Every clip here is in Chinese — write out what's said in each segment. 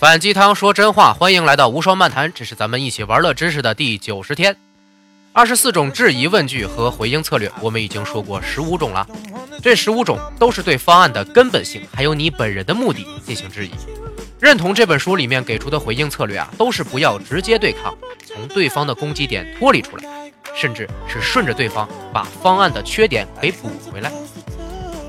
反鸡汤说真话，欢迎来到无双漫谈，这是咱们一起玩乐知识的第九十天。二十四种质疑问句和回应策略，我们已经说过十五种了。这十五种都是对方案的根本性，还有你本人的目的进行质疑。认同这本书里面给出的回应策略啊，都是不要直接对抗，从对方的攻击点脱离出来，甚至是顺着对方把方案的缺点给补回来。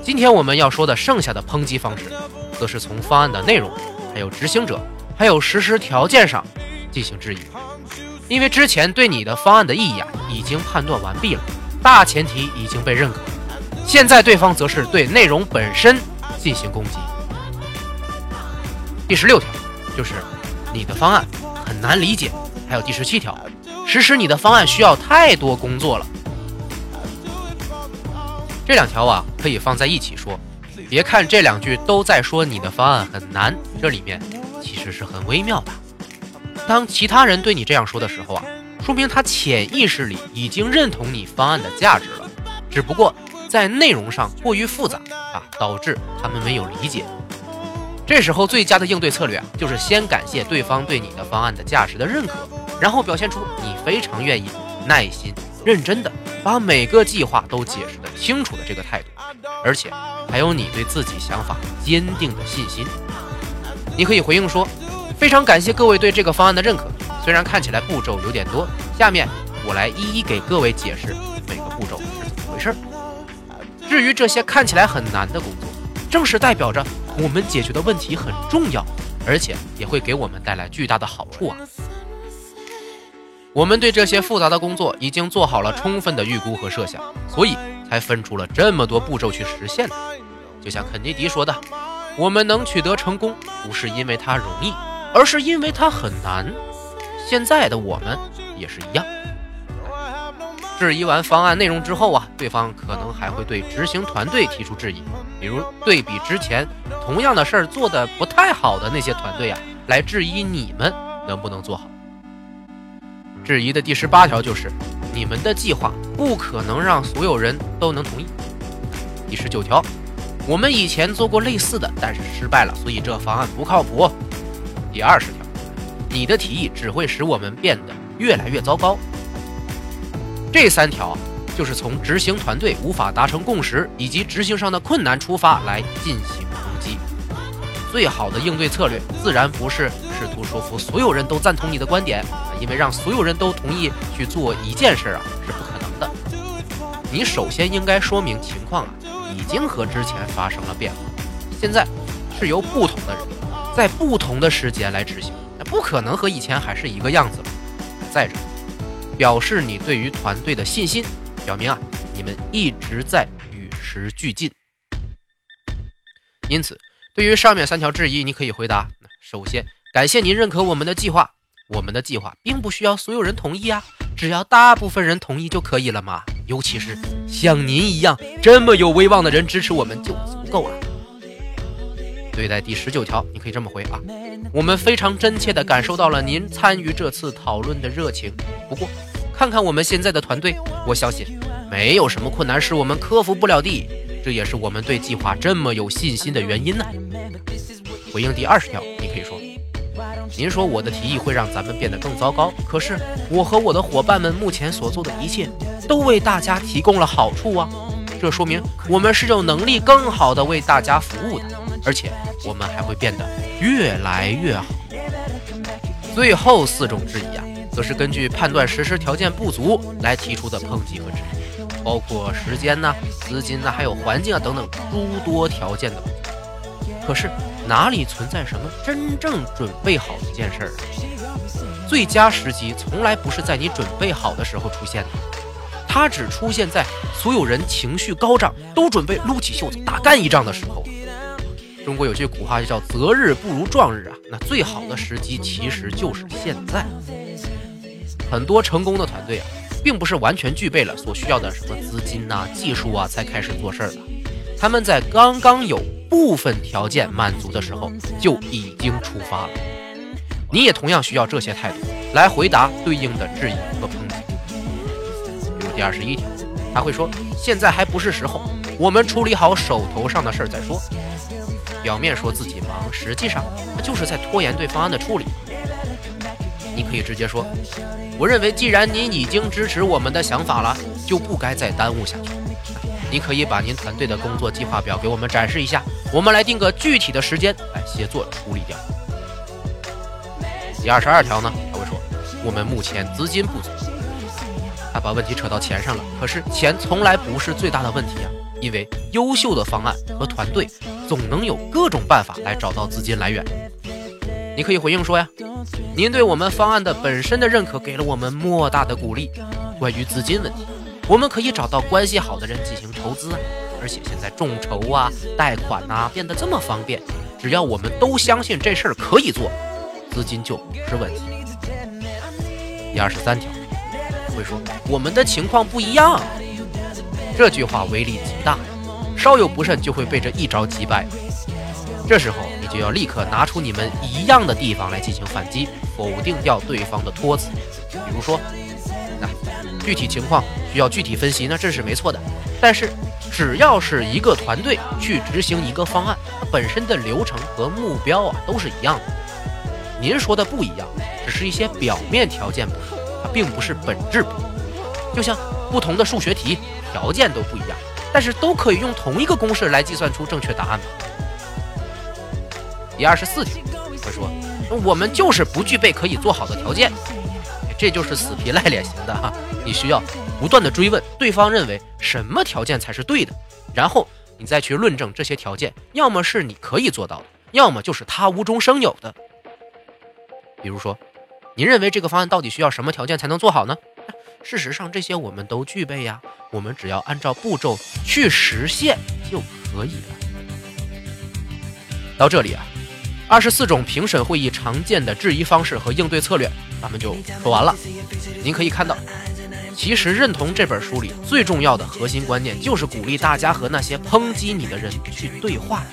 今天我们要说的剩下的抨击方式，则是从方案的内容。还有执行者，还有实施条件上进行质疑，因为之前对你的方案的意义啊已经判断完毕了，大前提已经被认可，现在对方则是对内容本身进行攻击。第十六条就是你的方案很难理解，还有第十七条，实施你的方案需要太多工作了。这两条啊可以放在一起说。别看这两句都在说你的方案很难，这里面其实是很微妙的。当其他人对你这样说的时候啊，说明他潜意识里已经认同你方案的价值了，只不过在内容上过于复杂啊，导致他们没有理解。这时候最佳的应对策略啊，就是先感谢对方对你的方案的价值的认可，然后表现出你非常愿意、耐心、认真的把每个计划都解释的清楚的这个态度，而且。还有你对自己想法坚定的信心，你可以回应说：“非常感谢各位对这个方案的认可，虽然看起来步骤有点多，下面我来一一给各位解释每个步骤是怎么回事。至于这些看起来很难的工作，正是代表着我们解决的问题很重要，而且也会给我们带来巨大的好处啊。我们对这些复杂的工作已经做好了充分的预估和设想，所以才分出了这么多步骤去实现的。”就像肯尼迪说的：“我们能取得成功，不是因为它容易，而是因为它很难。”现在的我们也是一样。质疑完方案内容之后啊，对方可能还会对执行团队提出质疑，比如对比之前同样的事儿做的不太好的那些团队啊，来质疑你们能不能做好。质疑的第十八条就是：你们的计划不可能让所有人都能同意。第十九条。我们以前做过类似的，但是失败了，所以这方案不靠谱。第二十条，你的提议只会使我们变得越来越糟糕。这三条就是从执行团队无法达成共识以及执行上的困难出发来进行攻击。最好的应对策略自然不是试图说服所有人都赞同你的观点，因为让所有人都同意去做一件事啊是不可能的。你首先应该说明情况啊。已经和之前发生了变化，现在是由不同的人在不同的时间来执行，那不可能和以前还是一个样子了。再者，表示你对于团队的信心，表明啊你们一直在与时俱进。因此，对于上面三条质疑，你可以回答：首先，感谢您认可我们的计划，我们的计划并不需要所有人同意啊，只要大部分人同意就可以了嘛。尤其是像您一样这么有威望的人支持我们就足够了。对待第十九条，你可以这么回啊：我们非常真切地感受到了您参与这次讨论的热情。不过，看看我们现在的团队，我相信没有什么困难是我们克服不了的。这也是我们对计划这么有信心的原因呢。回应第二十条，你可以说。您说我的提议会让咱们变得更糟糕，可是我和我的伙伴们目前所做的一切都为大家提供了好处啊！这说明我们是有能力更好的为大家服务的，而且我们还会变得越来越好。最后四种质疑啊，则是根据判断实施条件不足来提出的抨击和质疑，包括时间呐、资金呐、还有环境啊等等诸多条件的。可是。哪里存在什么真正准备好一件事儿？最佳时机从来不是在你准备好的时候出现的，它只出现在所有人情绪高涨、都准备撸起袖子大干一仗的时候。中国有句古话就叫“择日不如撞日”啊，那最好的时机其实就是现在。很多成功的团队啊，并不是完全具备了所需要的什么资金呐、技术啊才开始做事儿的，他们在刚刚有。部分条件满足的时候就已经出发了，你也同样需要这些态度来回答对应的质疑和抨击。比如第二十一条，他会说：“现在还不是时候，我们处理好手头上的事儿再说。”表面说自己忙，实际上他就是在拖延对方案的处理。你可以直接说：“我认为，既然您已经支持我们的想法了，就不该再耽误下去。你可以把您团队的工作计划表给我们展示一下，我们来定个具体的时间来协作处理掉。”第二十二条呢，他会说：“我们目前资金不足。”他把问题扯到钱上了，可是钱从来不是最大的问题啊，因为优秀的方案和团队总能有各种办法来找到资金来源。你可以回应说呀，您对我们方案的本身的认可给了我们莫大的鼓励。关于资金问题，我们可以找到关系好的人进行筹资，而且现在众筹啊、贷款呐变得这么方便，只要我们都相信这事儿可以做，资金就不是问题。第二十三条。会说我们的情况不一样，这句话威力极大，稍有不慎就会被这一招击败。这时候你就要立刻拿出你们一样的地方来进行反击，否定掉对方的托词。比如说，具体情况需要具体分析，那这是没错的。但是只要是一个团队去执行一个方案，本身的流程和目标啊都是一样的。您说的不一样，只是一些表面条件不同。它并不是本质不同，就像不同的数学题条件都不一样，但是都可以用同一个公式来计算出正确答案第二十四题，他说，我们就是不具备可以做好的条件，这就是死皮赖脸型的哈。你需要不断的追问对方认为什么条件才是对的，然后你再去论证这些条件，要么是你可以做到的，要么就是他无中生有的。比如说。您认为这个方案到底需要什么条件才能做好呢？事实上，这些我们都具备呀。我们只要按照步骤去实现就可以了。到这里啊，二十四种评审会议常见的质疑方式和应对策略，咱们就说完了。您可以看到，其实认同这本书里最重要的核心观念，就是鼓励大家和那些抨击你的人去对话。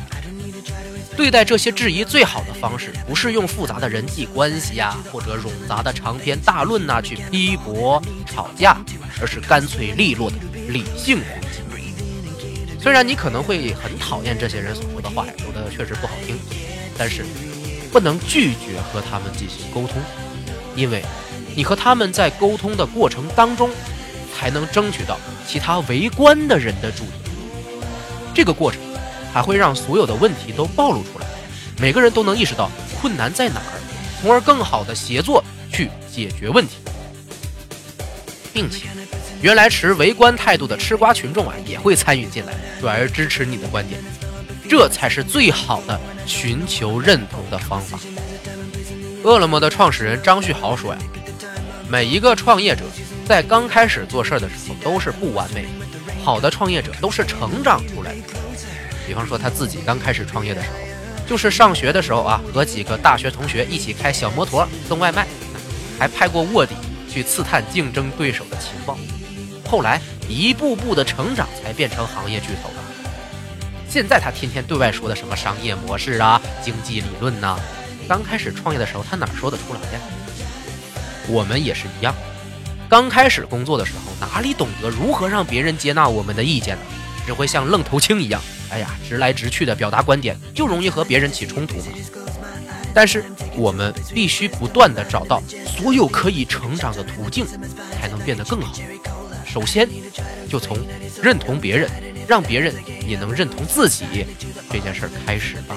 对待这些质疑最好的方式，不是用复杂的人际关系呀，或者冗杂的长篇大论呐去批驳、吵架，而是干脆利落的理性攻击。虽然你可能会很讨厌这些人所说的话，说的确实不好听，但是不能拒绝和他们进行沟通，因为你和他们在沟通的过程当中，才能争取到其他围观的人的注意。这个过程。还会让所有的问题都暴露出来，每个人都能意识到困难在哪儿，从而更好的协作去解决问题，并且原来持围观态度的吃瓜群众啊也会参与进来，转而支持你的观点，这才是最好的寻求认同的方法。饿了么的创始人张旭豪说呀，每一个创业者在刚开始做事儿的时候都是不完美的，好的创业者都是成长出来的。比方说他自己刚开始创业的时候，就是上学的时候啊，和几个大学同学一起开小摩托送外卖，还派过卧底去刺探竞争对手的情报。后来一步步的成长，才变成行业巨头的。现在他天天对外说的什么商业模式啊、经济理论呐，刚开始创业的时候他哪说得出来呀？我们也是一样，刚开始工作的时候，哪里懂得如何让别人接纳我们的意见呢？只会像愣头青一样。哎呀，直来直去的表达观点，就容易和别人起冲突嘛。但是我们必须不断的找到所有可以成长的途径，才能变得更好。首先，就从认同别人，让别人也能认同自己这件事儿开始吧。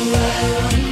around.